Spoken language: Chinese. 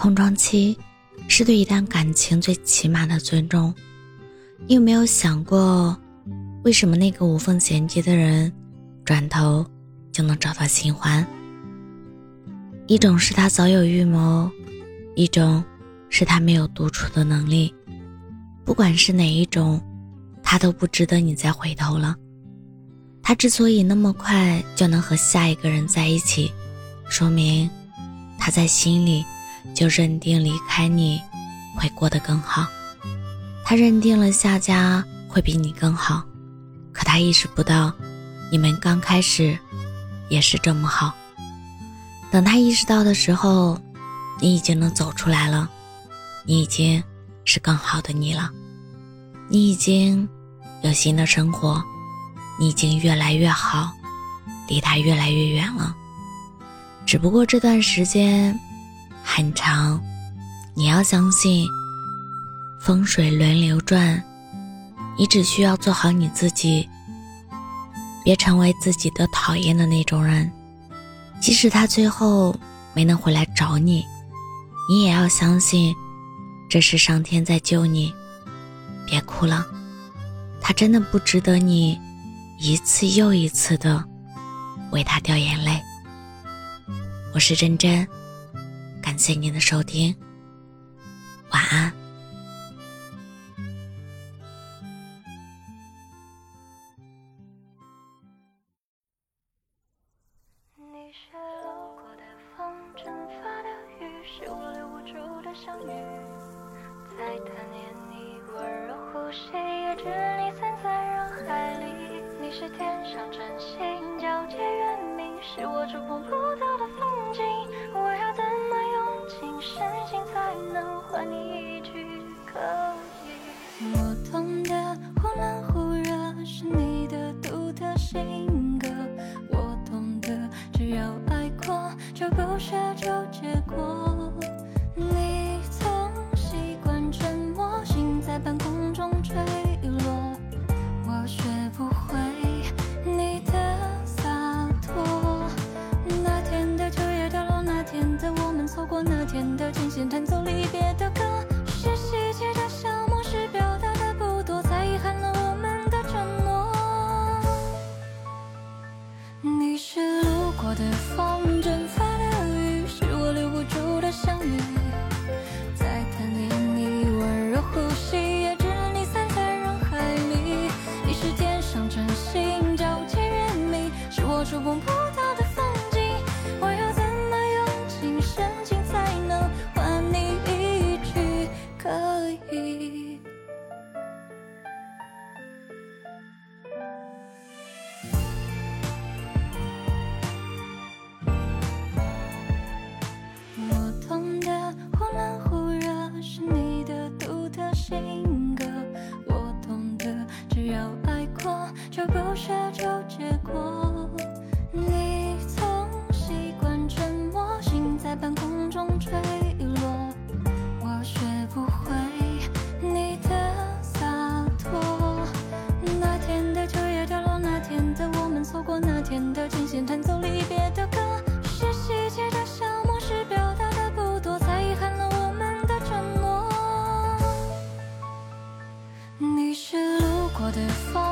空窗期是对一段感情最起码的尊重。你有没有想过，为什么那个无缝衔接的人，转头就能找到新欢？一种是他早有预谋，一种是他没有独处的能力。不管是哪一种，他都不值得你再回头了。他之所以那么快就能和下一个人在一起，说明他在心里就认定离开你会过得更好。他认定了下家会比你更好，可他意识不到，你们刚开始也是这么好。等他意识到的时候，你已经能走出来了，你已经是更好的你了，你已经有新的生活，你已经越来越好，离他越来越远了。只不过这段时间很长，你要相信风水轮流转，你只需要做好你自己，别成为自己的讨厌的那种人。即使他最后没能回来找你，你也要相信，这是上天在救你。别哭了，他真的不值得你一次又一次的为他掉眼泪。我是真真，感谢您的收听，晚安。你是路过的风，蒸发的雨，是我留不住的相遇，在贪恋你温柔呼吸，也知你散在人海里。你是天上真星，皎洁圆明，是我触碰不到找结果你曾习惯沉默心在半空中坠落。我学不会你的洒脱。那天的秋叶掉落那天的我们错过那天的琴弦弹奏离别的歌。就不奢求结果。你曾习惯沉默，心在半空中坠落。我学不会你的洒脱。那天的秋叶掉落，那天的我们错过，那天的琴弦弹奏离别的歌，是细节的消磨，是表达的不多，才遗憾了我们的承诺。你是路过的风。